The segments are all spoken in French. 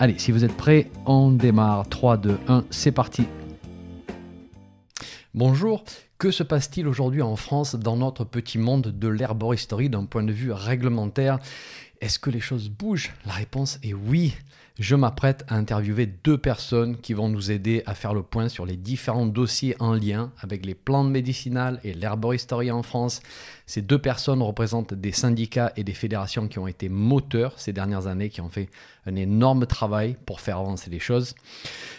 Allez, si vous êtes prêts, on démarre. 3, 2, 1, c'est parti. Bonjour, que se passe-t-il aujourd'hui en France dans notre petit monde de l'herboristerie d'un point de vue réglementaire? Est-ce que les choses bougent? La réponse est oui je m'apprête à interviewer deux personnes qui vont nous aider à faire le point sur les différents dossiers en lien avec les plantes médicinales et l'herboristerie en France. Ces deux personnes représentent des syndicats et des fédérations qui ont été moteurs ces dernières années, qui ont fait un énorme travail pour faire avancer les choses.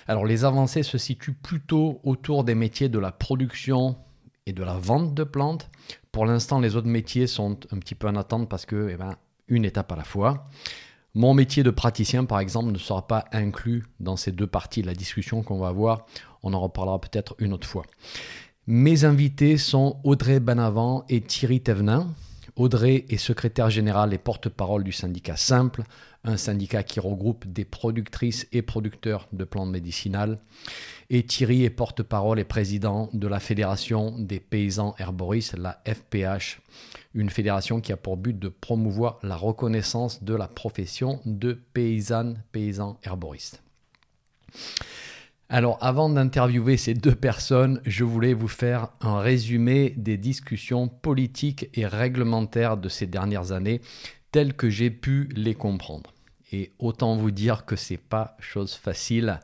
Alors les avancées se situent plutôt autour des métiers de la production et de la vente de plantes. Pour l'instant, les autres métiers sont un petit peu en attente parce que, eh ben, une étape à la fois. Mon métier de praticien, par exemple, ne sera pas inclus dans ces deux parties de la discussion qu'on va avoir. On en reparlera peut-être une autre fois. Mes invités sont Audrey Banavant et Thierry Thévenin. Audrey est secrétaire générale et porte-parole du syndicat Simple, un syndicat qui regroupe des productrices et producteurs de plantes médicinales. Et Thierry est porte-parole et président de la Fédération des paysans herboristes, la FPH, une fédération qui a pour but de promouvoir la reconnaissance de la profession de paysanne, paysan herboriste. Alors avant d'interviewer ces deux personnes, je voulais vous faire un résumé des discussions politiques et réglementaires de ces dernières années telles que j'ai pu les comprendre. Et autant vous dire que c'est pas chose facile.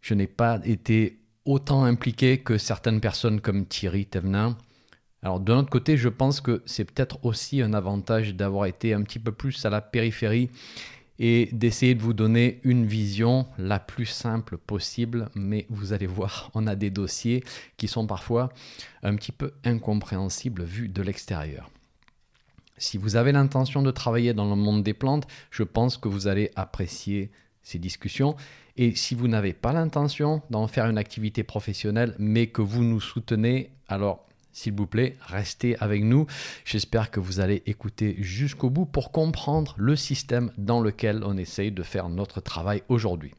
Je n'ai pas été autant impliqué que certaines personnes comme Thierry Thévenin. Alors de notre côté, je pense que c'est peut-être aussi un avantage d'avoir été un petit peu plus à la périphérie et d'essayer de vous donner une vision la plus simple possible. Mais vous allez voir, on a des dossiers qui sont parfois un petit peu incompréhensibles vus de l'extérieur. Si vous avez l'intention de travailler dans le monde des plantes, je pense que vous allez apprécier ces discussions. Et si vous n'avez pas l'intention d'en faire une activité professionnelle, mais que vous nous soutenez, alors s'il vous plaît, restez avec nous. J'espère que vous allez écouter jusqu'au bout pour comprendre le système dans lequel on essaye de faire notre travail aujourd'hui.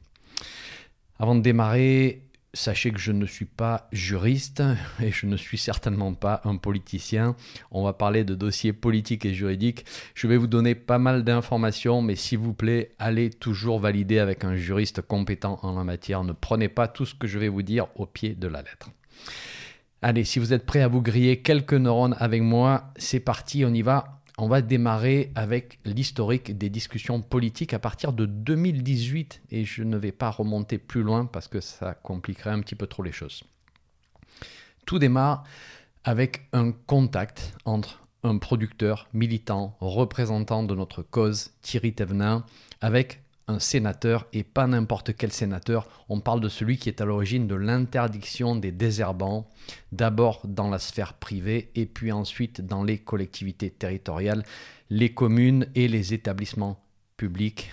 Avant de démarrer, sachez que je ne suis pas juriste et je ne suis certainement pas un politicien. On va parler de dossiers politiques et juridiques. Je vais vous donner pas mal d'informations, mais s'il vous plaît, allez toujours valider avec un juriste compétent en la matière. Ne prenez pas tout ce que je vais vous dire au pied de la lettre. Allez, si vous êtes prêts à vous griller quelques neurones avec moi, c'est parti, on y va. On va démarrer avec l'historique des discussions politiques à partir de 2018 et je ne vais pas remonter plus loin parce que ça compliquerait un petit peu trop les choses. Tout démarre avec un contact entre un producteur militant, représentant de notre cause, Thierry Thévenin, avec un sénateur et pas n'importe quel sénateur. On parle de celui qui est à l'origine de l'interdiction des désherbants, d'abord dans la sphère privée et puis ensuite dans les collectivités territoriales, les communes et les établissements publics.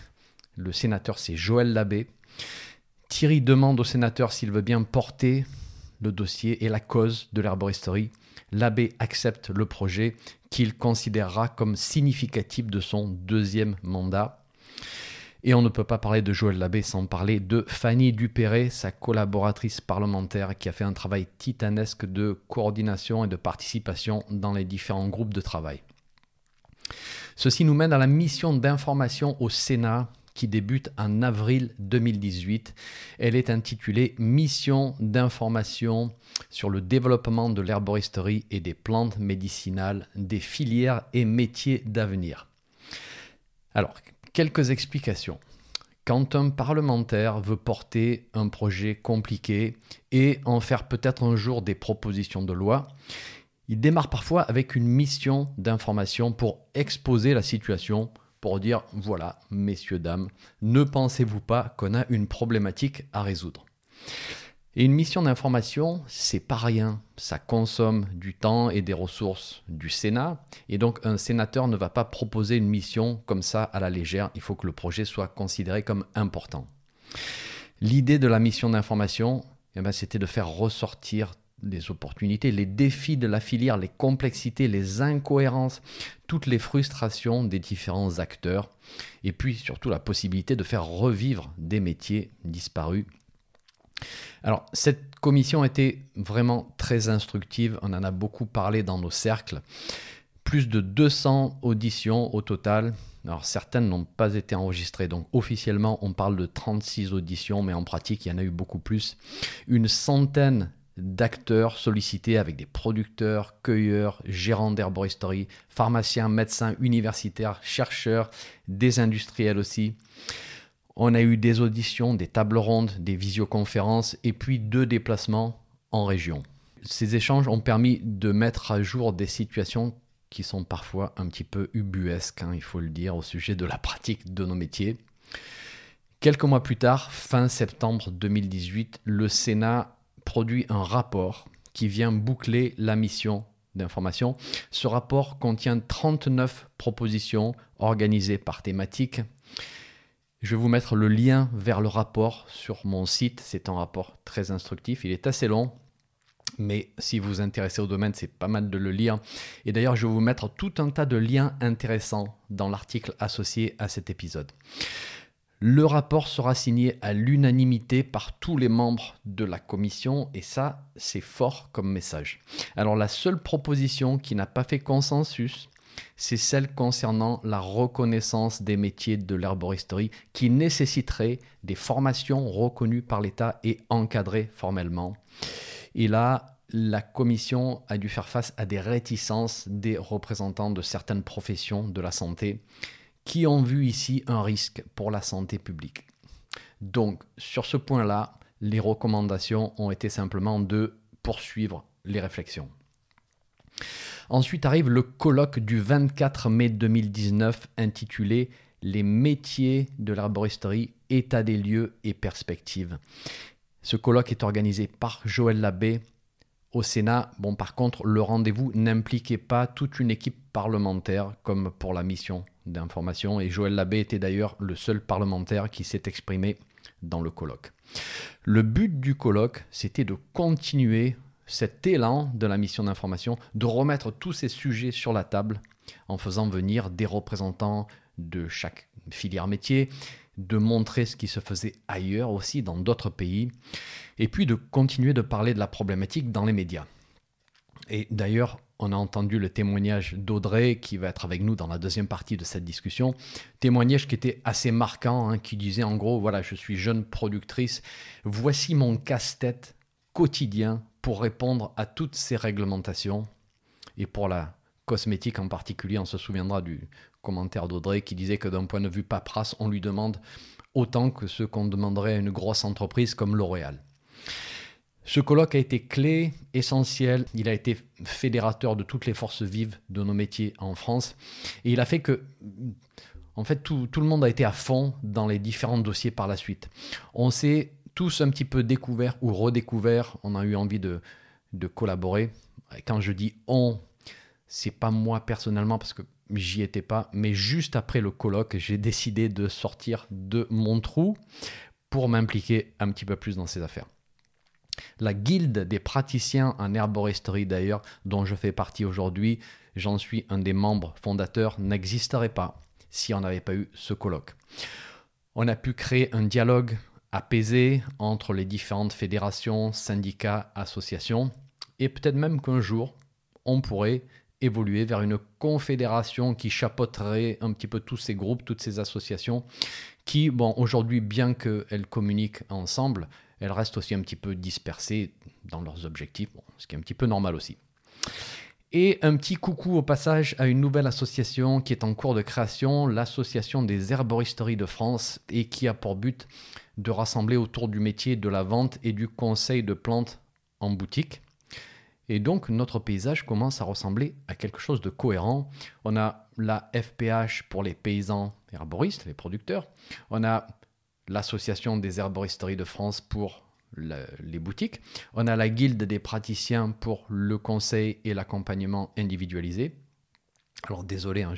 Le sénateur, c'est Joël Labbé. Thierry demande au sénateur s'il veut bien porter le dossier et la cause de l'herboristerie. L'abbé accepte le projet qu'il considérera comme significatif de son deuxième mandat. Et on ne peut pas parler de Joël Labbé sans parler de Fanny Dupéré, sa collaboratrice parlementaire qui a fait un travail titanesque de coordination et de participation dans les différents groupes de travail. Ceci nous mène à la mission d'information au Sénat qui débute en avril 2018. Elle est intitulée Mission d'information sur le développement de l'herboristerie et des plantes médicinales, des filières et métiers d'avenir. Alors, Quelques explications. Quand un parlementaire veut porter un projet compliqué et en faire peut-être un jour des propositions de loi, il démarre parfois avec une mission d'information pour exposer la situation, pour dire voilà, messieurs, dames, ne pensez-vous pas qu'on a une problématique à résoudre? Et une mission d'information, c'est pas rien. Ça consomme du temps et des ressources du Sénat. Et donc, un sénateur ne va pas proposer une mission comme ça à la légère. Il faut que le projet soit considéré comme important. L'idée de la mission d'information, eh ben, c'était de faire ressortir les opportunités, les défis de la filière, les complexités, les incohérences, toutes les frustrations des différents acteurs, et puis surtout la possibilité de faire revivre des métiers disparus. Alors cette commission était vraiment très instructive, on en a beaucoup parlé dans nos cercles, plus de 200 auditions au total. Alors certaines n'ont pas été enregistrées, donc officiellement on parle de 36 auditions, mais en pratique il y en a eu beaucoup plus. Une centaine d'acteurs sollicités avec des producteurs, cueilleurs, gérants d'herboristerie, pharmaciens, médecins, universitaires, chercheurs, des industriels aussi. On a eu des auditions, des tables rondes, des visioconférences et puis deux déplacements en région. Ces échanges ont permis de mettre à jour des situations qui sont parfois un petit peu ubuesques, hein, il faut le dire, au sujet de la pratique de nos métiers. Quelques mois plus tard, fin septembre 2018, le Sénat produit un rapport qui vient boucler la mission d'information. Ce rapport contient 39 propositions organisées par thématique. Je vais vous mettre le lien vers le rapport sur mon site. C'est un rapport très instructif. Il est assez long, mais si vous vous intéressez au domaine, c'est pas mal de le lire. Et d'ailleurs, je vais vous mettre tout un tas de liens intéressants dans l'article associé à cet épisode. Le rapport sera signé à l'unanimité par tous les membres de la commission et ça, c'est fort comme message. Alors la seule proposition qui n'a pas fait consensus, c'est celle concernant la reconnaissance des métiers de l'herboristerie qui nécessiterait des formations reconnues par l'État et encadrées formellement. Et là, la commission a dû faire face à des réticences des représentants de certaines professions de la santé qui ont vu ici un risque pour la santé publique. Donc, sur ce point-là, les recommandations ont été simplement de poursuivre les réflexions. Ensuite arrive le colloque du 24 mai 2019 intitulé Les métiers de l'arboristerie, état des lieux et perspectives. Ce colloque est organisé par Joël Labbé, au Sénat, bon, par contre, le rendez-vous n'impliquait pas toute une équipe parlementaire comme pour la mission d'information, et Joël Labbé était d'ailleurs le seul parlementaire qui s'est exprimé dans le colloque. Le but du colloque, c'était de continuer cet élan de la mission d'information, de remettre tous ces sujets sur la table en faisant venir des représentants de chaque filière métier, de montrer ce qui se faisait ailleurs aussi, dans d'autres pays, et puis de continuer de parler de la problématique dans les médias. Et d'ailleurs, on a entendu le témoignage d'Audrey qui va être avec nous dans la deuxième partie de cette discussion. Témoignage qui était assez marquant, hein, qui disait en gros, voilà, je suis jeune productrice, voici mon casse-tête quotidien pour répondre à toutes ces réglementations. Et pour la cosmétique en particulier, on se souviendra du commentaire d'Audrey qui disait que d'un point de vue paperasse, on lui demande autant que ce qu'on demanderait à une grosse entreprise comme L'Oréal. Ce colloque a été clé, essentiel, il a été fédérateur de toutes les forces vives de nos métiers en France, et il a fait que, en fait, tout, tout le monde a été à fond dans les différents dossiers par la suite. On s'est tous un petit peu découvert ou redécouvert, on a eu envie de, collaborer. Quand je dis on, c'est pas moi personnellement parce que j'y étais pas, mais juste après le colloque, j'ai décidé de sortir de mon trou pour m'impliquer un petit peu plus dans ces affaires. La guilde des praticiens en herboristerie d'ailleurs, dont je fais partie aujourd'hui, j'en suis un des membres fondateurs, n'existerait pas si on n'avait pas eu ce colloque. On a pu créer un dialogue apaisé entre les différentes fédérations, syndicats, associations, et peut-être même qu'un jour, on pourrait évoluer vers une confédération qui chapeauterait un petit peu tous ces groupes, toutes ces associations, qui, bon, aujourd'hui, bien qu'elles communiquent ensemble, elles restent aussi un petit peu dispersées dans leurs objectifs, ce qui est un petit peu normal aussi. Et un petit coucou au passage à une nouvelle association qui est en cours de création, l'association des herboristeries de France, et qui a pour but de rassembler autour du métier de la vente et du conseil de plantes en boutique. Et donc notre paysage commence à ressembler à quelque chose de cohérent. On a la FPH pour les paysans herboristes, les producteurs. On a l'association des herboristeries de France pour les boutiques. On a la guilde des praticiens pour le conseil et l'accompagnement individualisé. Alors désolé, hein,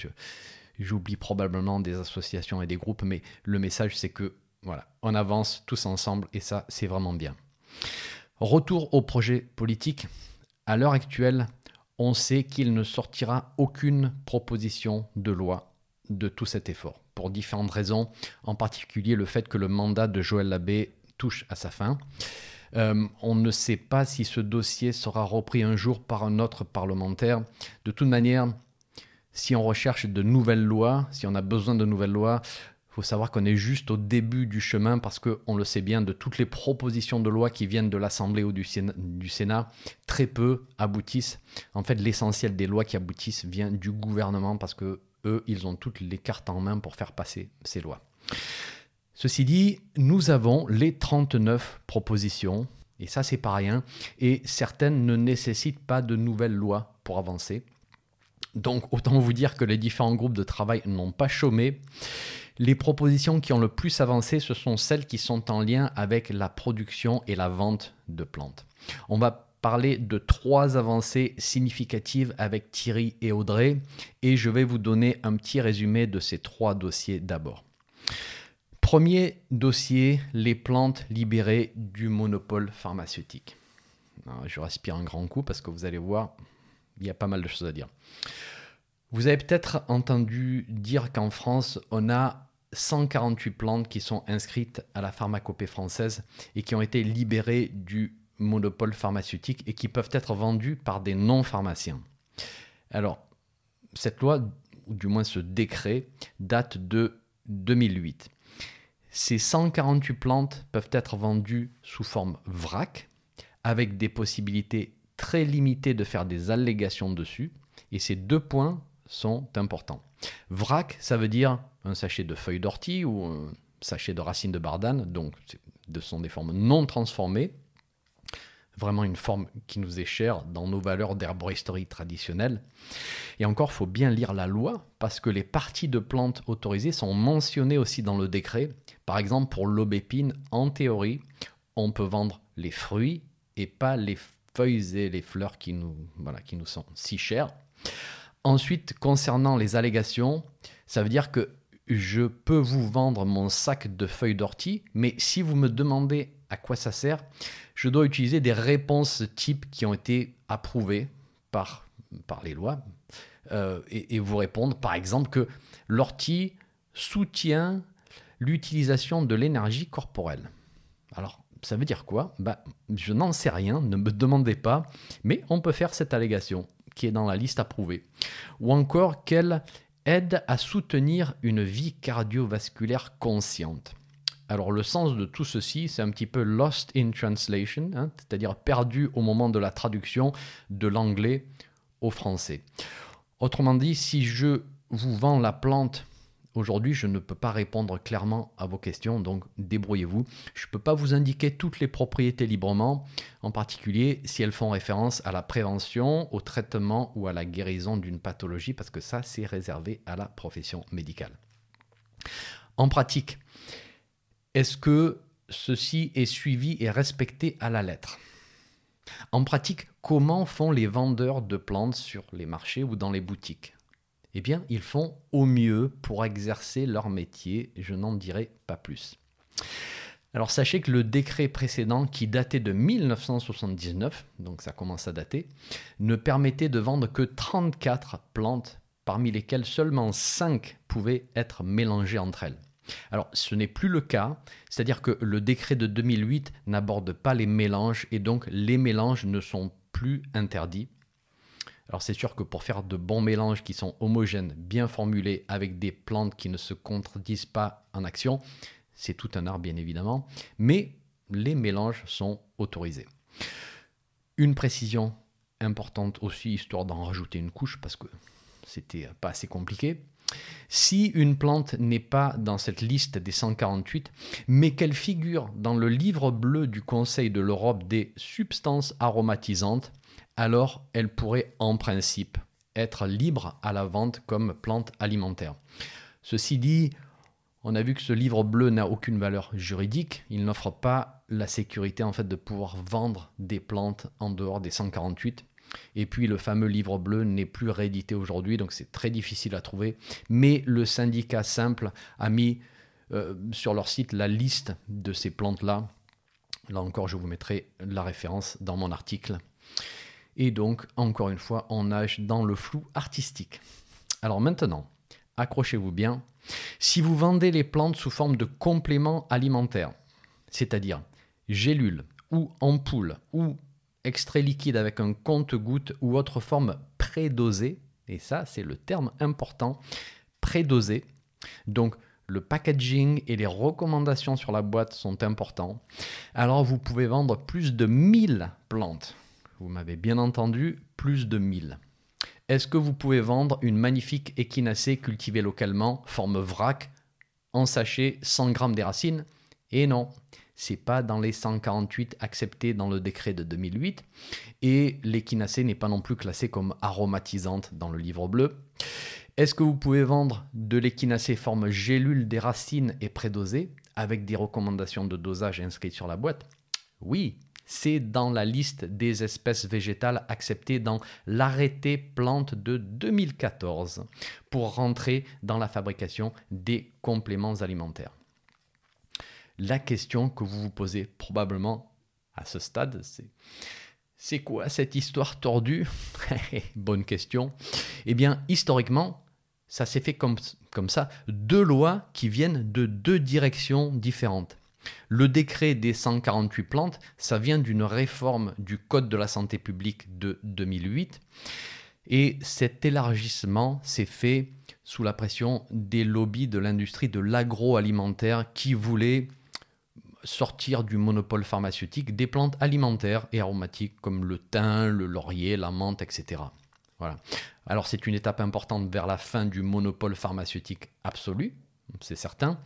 j'oublie probablement des associations et des groupes, mais le message c'est que voilà, on avance tous ensemble et ça, c'est vraiment bien. Retour au projet politique. À l'heure actuelle, on sait qu'il ne sortira aucune proposition de loi de tout cet effort, pour différentes raisons, en particulier le fait que le mandat de Joël Labbé touche à sa fin. Euh, on ne sait pas si ce dossier sera repris un jour par un autre parlementaire. De toute manière, si on recherche de nouvelles lois, si on a besoin de nouvelles lois, il faut savoir qu'on est juste au début du chemin parce qu'on le sait bien, de toutes les propositions de loi qui viennent de l'Assemblée ou du Sénat, très peu aboutissent. En fait, l'essentiel des lois qui aboutissent vient du gouvernement parce que eux, ils ont toutes les cartes en main pour faire passer ces lois. Ceci dit, nous avons les 39 propositions, et ça c'est pas rien, et certaines ne nécessitent pas de nouvelles lois pour avancer. Donc autant vous dire que les différents groupes de travail n'ont pas chômé. Les propositions qui ont le plus avancé, ce sont celles qui sont en lien avec la production et la vente de plantes. On va parler de trois avancées significatives avec Thierry et Audrey et je vais vous donner un petit résumé de ces trois dossiers d'abord. Premier dossier, les plantes libérées du monopole pharmaceutique. je respire un grand coup parce que vous allez voir, il y a pas mal de choses à dire. Vous avez peut-être entendu dire qu'en France, on a 148 plantes qui sont inscrites à la pharmacopée française et qui ont été libérées du monopole pharmaceutique et qui peuvent être vendues par des non-pharmaciens. Alors, cette loi, ou du moins ce décret, date de 2008. Ces 148 plantes peuvent être vendues sous forme vrac, avec des possibilités très limitées de faire des allégations dessus. Et ces deux points sont importants. Vrac, ça veut dire un sachet de feuilles d'ortie ou un sachet de racines de bardane, donc ce sont des formes non transformées, vraiment une forme qui nous est chère dans nos valeurs d'herboristerie traditionnelle. Et encore, faut bien lire la loi, parce que les parties de plantes autorisées sont mentionnées aussi dans le décret. Par exemple, pour l'aubépine, en théorie, on peut vendre les fruits et pas les feuilles et les fleurs qui nous, voilà, qui nous sont si chères. Ensuite, concernant les allégations, ça veut dire que je peux vous vendre mon sac de feuilles d'ortie, mais si vous me demandez à quoi ça sert, je dois utiliser des réponses types qui ont été approuvées par, par les lois euh, et, vous répondre par exemple que l'ortie soutient l'utilisation de l'énergie corporelle. Alors, ça veut dire quoi? Bah, Je n'en sais rien, ne me demandez pas, mais on peut faire cette allégation qui est dans la liste approuvée. Ou encore qu'elle aide à soutenir une vie cardiovasculaire consciente? Alors le sens de tout ceci, c'est un petit peu lost in translation, hein, c'est-à-dire perdu au moment de la traduction de l'anglais au français. Autrement dit, si je vous vends la plante Aujourd'hui, je ne peux pas répondre clairement à vos questions, donc débrouillez-vous. Je ne peux pas vous indiquer toutes les propriétés librement, en particulier si elles font référence à la prévention, au traitement ou à la guérison d'une pathologie, parce que ça, c'est réservé à la profession médicale. En pratique, est-ce que ceci est suivi et respecté à la lettre? En pratique, comment font les vendeurs de plantes sur les marchés ou dans les boutiques? Eh bien, ils font au mieux pour exercer leur métier, je n'en dirai pas plus. Alors sachez que le décret précédent, qui datait de 1979, donc ça commence à dater, ne permettait de vendre que 34 plantes, parmi lesquelles seulement 5 pouvaient être mélangées entre elles. Alors ce n'est plus le cas, c'est-à-dire que le décret de 2008 n'aborde pas les mélanges et donc les mélanges ne sont plus interdits. Alors c'est sûr que pour faire de bons mélanges qui sont homogènes, bien formulés, avec des plantes qui ne se contredisent pas en action, c'est tout un art bien évidemment, mais les mélanges sont autorisés. Une précision importante aussi, histoire d'en rajouter une couche, parce que c'était pas assez compliqué. Si une plante n'est pas dans cette liste des 148, mais qu'elle figure dans le livre bleu du Conseil de l'Europe des substances aromatisantes, alors elle pourrait en principe être libre à la vente comme plante alimentaire. Ceci dit, on a vu que ce livre bleu n'a aucune valeur juridique, il n'offre pas la sécurité en fait de pouvoir vendre des plantes en dehors des 148. Et puis le fameux livre bleu n'est plus réédité aujourd'hui, donc c'est très difficile à trouver. Mais le syndicat simple a mis euh, sur leur site la liste de ces plantes-là. Là encore, je vous mettrai la référence dans mon article. Et donc, encore une fois, on nage dans le flou artistique. Alors maintenant, accrochez-vous bien. Si vous vendez les plantes sous forme de compléments alimentaires, c'est-à-dire gélules ou ampoules ou extrait liquide avec un compte-goutte ou autre forme prédosée, et ça c'est le terme important, prédosé. Donc le packaging et les recommandations sur la boîte sont importants. Alors vous pouvez vendre plus de 1000 plantes. Vous m'avez bien entendu, plus de 1000. Est-ce que vous pouvez vendre une magnifique échinacée cultivée localement, forme vrac, en sachet 100 grammes des racines? Et non, c'est pas dans les 148 acceptés dans le décret de 2008 et l'échinacée n'est pas non plus classée comme aromatisante dans le livre bleu. Est-ce que vous pouvez vendre de l'échinacée forme gélule des racines et prédosée avec des recommandations de dosage inscrites sur la boîte? Oui, c'est dans la liste des espèces végétales acceptées dans l'arrêté plante de 2014 pour rentrer dans la fabrication des compléments alimentaires la question que vous vous posez probablement à ce stade, c'est c'est quoi cette histoire tordue? Bonne question. Eh bien, historiquement, ça s'est fait comme, comme ça. Deux lois qui viennent de deux directions différentes. Le décret des 148 plantes, ça vient d'une réforme du Code de la santé publique de 2008. Et cet élargissement s'est fait sous la pression des lobbies de l'industrie de l'agroalimentaire qui voulaient sortir du monopole pharmaceutique des plantes alimentaires et aromatiques comme le thym, le laurier, la menthe, etc. Voilà. Alors c'est une étape importante vers la fin du monopole pharmaceutique absolu, c'est certain.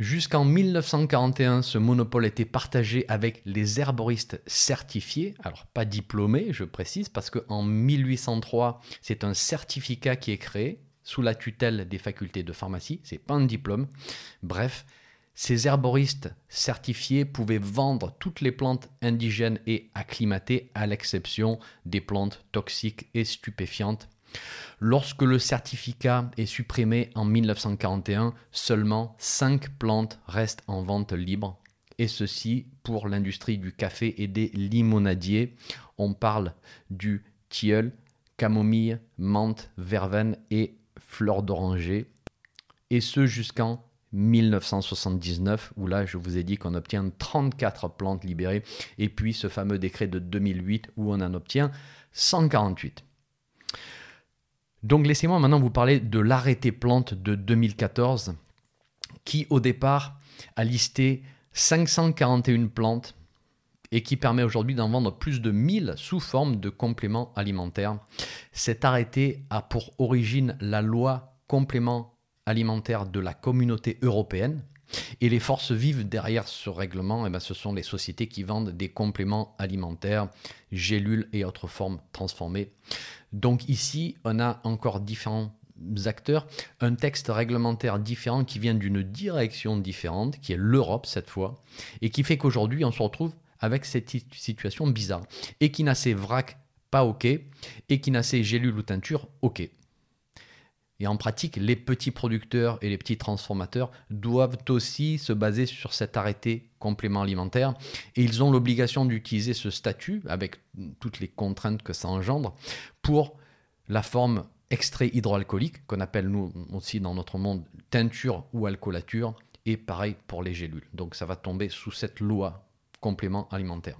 Jusqu'en 1941, ce monopole était partagé avec les herboristes certifiés, alors pas diplômés, je précise, parce qu'en 1803, c'est un certificat qui est créé sous la tutelle des facultés de pharmacie, c'est pas un diplôme. Bref, ces herboristes certifiés pouvaient vendre toutes les plantes indigènes et acclimatées, à l'exception des plantes toxiques et stupéfiantes. Lorsque le certificat est supprimé en 1941, seulement 5 plantes restent en vente libre, et ceci pour l'industrie du café et des limonadiers. On parle du tilleul, camomille, menthe, verveine et fleur d'oranger, et ce jusqu'en 1979, où là, je vous ai dit qu'on obtient 34 plantes libérées, et puis ce fameux décret de 2008, où on en obtient 148. Donc laissez-moi maintenant vous parler de l'arrêté plante de 2014, qui au départ a listé 541 plantes et qui permet aujourd'hui d'en vendre plus de 1000 sous forme de compléments alimentaires. Cet arrêté a pour origine la loi complément alimentaire de la communauté européenne. Et les forces vives derrière ce règlement, eh ben, ce sont les sociétés qui vendent des compléments alimentaires, gélules et autres formes transformées. Donc ici, on a encore différents acteurs, un texte réglementaire différent qui vient d'une direction différente, qui est l'Europe cette fois, et qui fait qu'aujourd'hui, on se retrouve avec cette situation bizarre. Équinacée vrac, pas OK. Équinacée gélule ou teinture, OK. Et en pratique, les petits producteurs et les petits transformateurs doivent aussi se baser sur cet arrêté complément alimentaire et ils ont l'obligation d'utiliser ce statut avec toutes les contraintes que ça engendre pour la forme extrait hydroalcoolique qu'on appelle nous aussi dans notre monde teinture ou alcoolature et pareil pour les gélules. Donc ça va tomber sous cette loi complément alimentaire.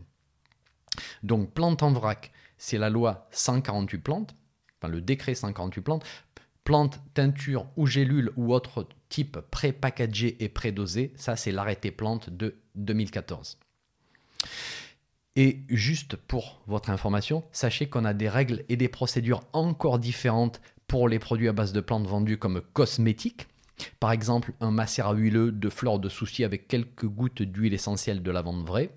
Donc plante en vrac, c'est la loi 148 plantes, enfin le décret 148 plantes Plante, teinture ou gélule ou autre type pré-packagé et pré-dosé, ça c'est l'arrêté plante de 2014. Et juste pour votre information, sachez qu'on a des règles et des procédures encore différentes pour les produits à base de plantes vendus comme cosmétiques. Par exemple, un macérat huileux de fleurs de souci avec quelques gouttes d'huile essentielle de lavande vraie.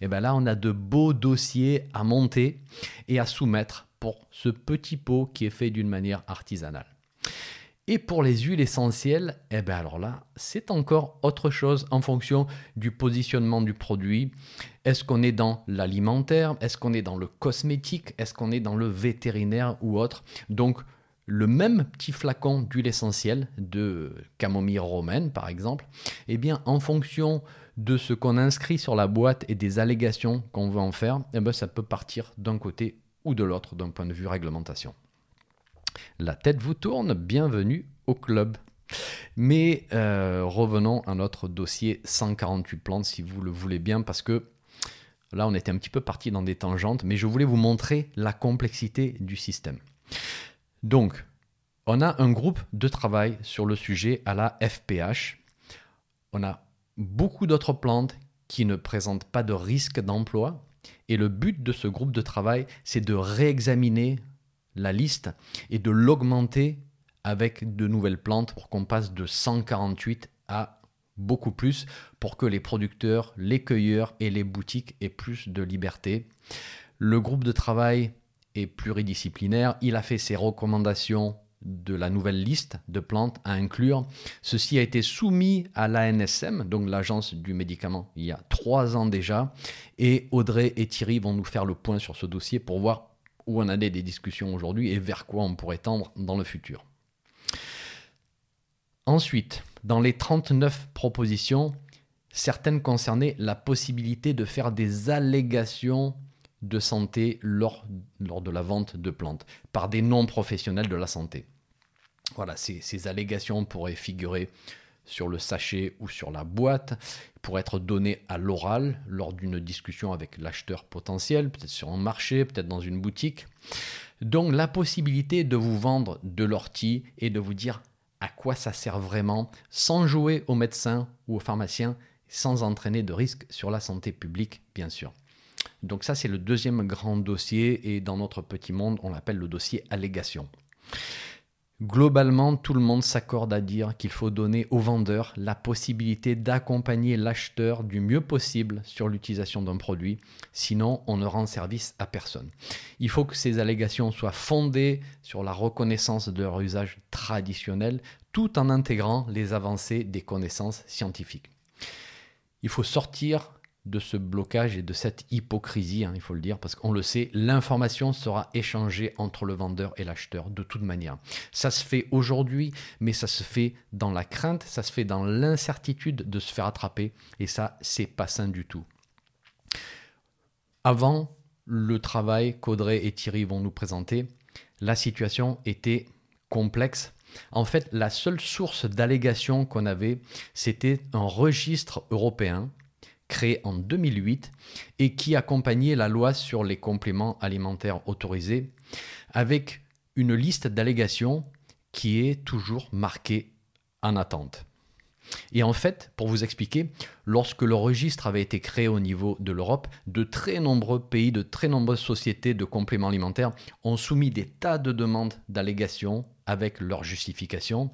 Et bien là, on a de beaux dossiers à monter et à soumettre pour ce petit pot qui est fait d'une manière artisanale. Et pour les huiles essentielles, eh bien alors là, c'est encore autre chose en fonction du positionnement du produit. Est-ce qu'on est dans l'alimentaire? Est-ce qu'on est dans le cosmétique? Est-ce qu'on est dans le vétérinaire ou autre? Donc le même petit flacon d'huile essentielle de camomille romaine par exemple, eh bien en fonction de ce qu'on inscrit sur la boîte et des allégations qu'on veut en faire, eh bien, ça peut partir d'un côté ou de l'autre d'un point de vue réglementation. La tête vous tourne, bienvenue au club. Mais euh, revenons à notre dossier 148 plantes si vous le voulez bien parce que là on était un petit peu parti dans des tangentes mais je voulais vous montrer la complexité du système. Donc, on a un groupe de travail sur le sujet à la FPH. On a beaucoup d'autres plantes qui ne présentent pas de risque d'emploi. Et le but de ce groupe de travail, c'est de réexaminer la liste et de l'augmenter avec de nouvelles plantes pour qu'on passe de 148 à beaucoup plus pour que les producteurs, les cueilleurs et les boutiques aient plus de liberté. Le groupe de travail et pluridisciplinaire. Il a fait ses recommandations de la nouvelle liste de plantes à inclure. Ceci a été soumis à l'ANSM, donc l'agence du médicament, il y a trois ans déjà. Et Audrey et Thierry vont nous faire le point sur ce dossier pour voir où on a des discussions aujourd'hui et vers quoi on pourrait tendre dans le futur. Ensuite, dans les 39 propositions, certaines concernaient la possibilité de faire des allégations de santé lors de la vente de plantes par des non-professionnels de la santé. Voilà, ces, allégations pourraient figurer sur le sachet ou sur la boîte, pourraient être données à l'oral lors d'une discussion avec l'acheteur potentiel, peut-être sur un marché, peut-être dans une boutique. Donc la possibilité de vous vendre de l'ortie et de vous dire à quoi ça sert vraiment, sans jouer au médecin ou au pharmacien, sans entraîner de risque sur la santé publique, bien sûr. Donc ça, c'est le deuxième grand dossier et dans notre petit monde, on l'appelle le dossier allégation. Globalement, tout le monde s'accorde à dire qu'il faut donner au vendeur la possibilité d'accompagner l'acheteur du mieux possible sur l'utilisation d'un produit, sinon on ne rend service à personne. Il faut que ces allégations soient fondées sur la reconnaissance de leur usage traditionnel, tout en intégrant les avancées des connaissances scientifiques. Il faut sortir de ce blocage et de cette hypocrisie, hein, il faut le dire, parce qu'on le sait, l'information sera échangée entre le vendeur et l'acheteur de toute manière. Ça se fait aujourd'hui, mais ça se fait dans la crainte, ça se fait dans l'incertitude de se faire attraper, et ça, c'est pas sain du tout. Avant le travail qu'Audrey et Thierry vont nous présenter, la situation était complexe. En fait, la seule source d'allégation qu'on avait, c'était un registre européen créé en 2008 et qui accompagnait la loi sur les compléments alimentaires autorisés avec une liste d'allégations qui est toujours marquée en attente. Et en fait, pour vous expliquer, lorsque le registre avait été créé au niveau de l'Europe, de très nombreux pays, de très nombreuses sociétés de compléments alimentaires ont soumis des tas de demandes d'allégations avec leur justification.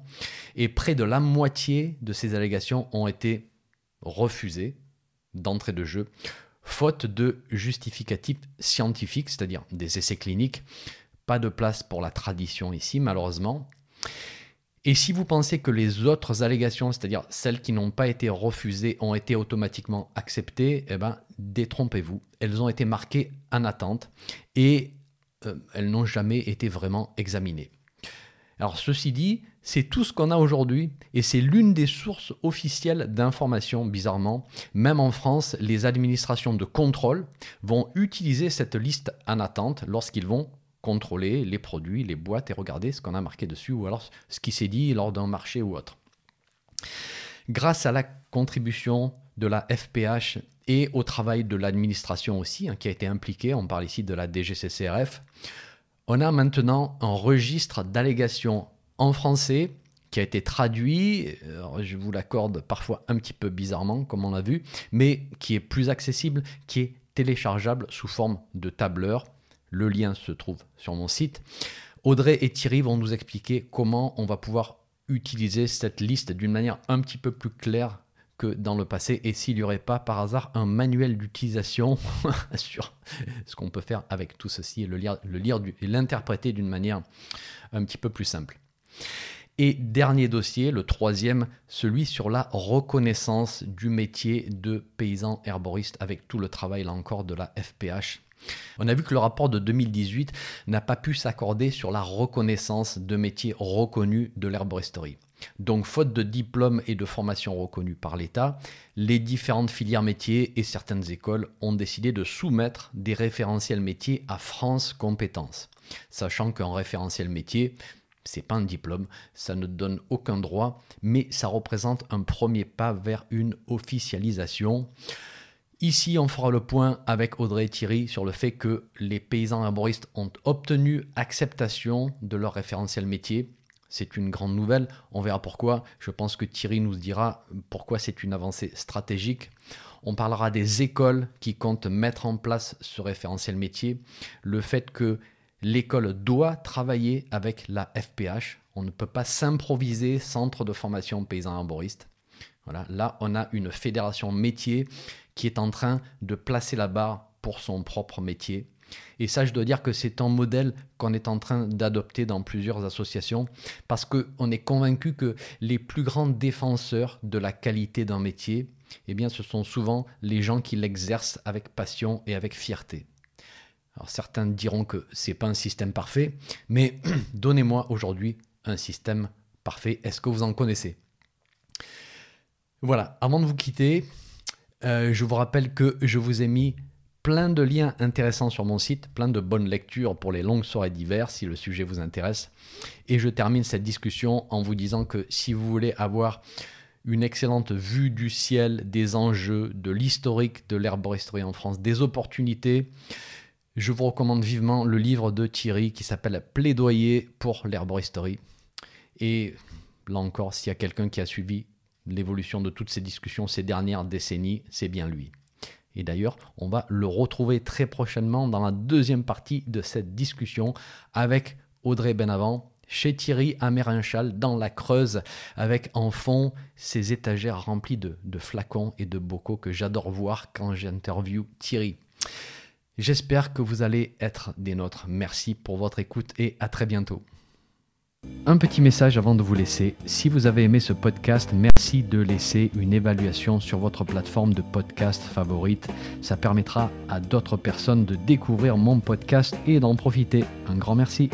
Et près de la moitié de ces allégations ont été refusées d'entrée de jeu, faute de justificatifs scientifiques, c'est-à-dire des essais cliniques. Pas de place pour la tradition ici, malheureusement. Et si vous pensez que les autres allégations, c'est-à-dire celles qui n'ont pas été refusées, ont été automatiquement acceptées, eh ben, détrompez-vous. Elles ont été marquées en attente et euh, elles n'ont jamais été vraiment examinées. Alors ceci dit, c'est tout ce qu'on a aujourd'hui et c'est l'une des sources officielles d'information, bizarrement. Même en France, les administrations de contrôle vont utiliser cette liste en attente lorsqu'ils vont contrôler les produits, les boîtes et regarder ce qu'on a marqué dessus ou alors ce qui s'est dit lors d'un marché ou autre. Grâce à la contribution de la FPH et au travail de l'administration aussi, hein, qui a été impliqué, on parle ici de la DGCCRF, on a maintenant un registre d'allégations en français qui a été traduit, je vous l'accorde parfois un petit peu bizarrement, comme on l'a vu, mais qui est plus accessible, qui est téléchargeable sous forme de tableur. Le lien se trouve sur mon site. Audrey et Thierry vont nous expliquer comment on va pouvoir utiliser cette liste d'une manière un petit peu plus claire que dans le passé et s'il n'y aurait pas par hasard un manuel d'utilisation sur ce qu'on peut faire avec tout ceci et le lire, le lire et l'interpréter d'une manière un petit peu plus simple. Et dernier dossier, le troisième, celui sur la reconnaissance du métier de paysan herboriste avec tout le travail là encore de la FPH. On a vu que le rapport de 2018 n'a pas pu s'accorder sur la reconnaissance de métiers reconnus de l'herboristerie. Donc, faute de diplôme et de formation reconnus par l'État, les différentes filières métiers et certaines écoles ont décidé de soumettre des référentiels métiers à France Compétences. Sachant qu'un référentiel métier, c'est pas un diplôme, ça ne donne aucun droit, mais ça représente un premier pas vers une officialisation. Ici, on fera le point avec Audrey et Thierry sur le fait que les paysans arboristes ont obtenu acceptation de leur référentiel métier c'est une grande nouvelle. On verra pourquoi. Je pense que Thierry nous dira pourquoi c'est une avancée stratégique. On parlera des écoles qui comptent mettre en place ce référentiel métier. Le fait que l'école doit travailler avec la FPH. On ne peut pas s'improviser centre de formation paysan arboriste. Voilà, là, on a une fédération métier qui est en train de placer la barre pour son propre métier. Et ça, je dois dire que c'est un modèle qu'on est en train d'adopter dans plusieurs associations parce qu'on est convaincu que les plus grands défenseurs de la qualité d'un métier, eh bien, ce sont souvent les gens qui l'exercent avec passion et avec fierté. Alors certains diront que ce n'est pas un système parfait, mais donnez-moi aujourd'hui un système parfait. Est-ce que vous en connaissez? Voilà, avant de vous quitter, euh, je vous rappelle que je vous ai mis plein de liens intéressants sur mon site, plein de bonnes lectures pour les longues soirées d'hiver si le sujet vous intéresse. Et je termine cette discussion en vous disant que si vous voulez avoir une excellente vue du ciel, des enjeux, de l'historique de l'herboristerie en France, des opportunités, je vous recommande vivement le livre de Thierry qui s'appelle Plaidoyer pour l'herboristerie. Et là encore, s'il y a quelqu'un qui a suivi l'évolution de toutes ces discussions ces dernières décennies, c'est bien lui. Et d'ailleurs, on va le retrouver très prochainement dans la deuxième partie de cette discussion avec Audrey Benavent chez Thierry Amérinchal dans la Creuse, avec en fond ces étagères remplies de, de flacons et de bocaux que j'adore voir quand j'interview Thierry. J'espère que vous allez être des nôtres. Merci pour votre écoute et à très bientôt. Un petit message avant de vous laisser. Si vous avez aimé ce podcast, merci de laisser une évaluation sur votre plateforme de podcast favorite. Ça permettra à d'autres personnes de découvrir mon podcast et d'en profiter. Un grand merci.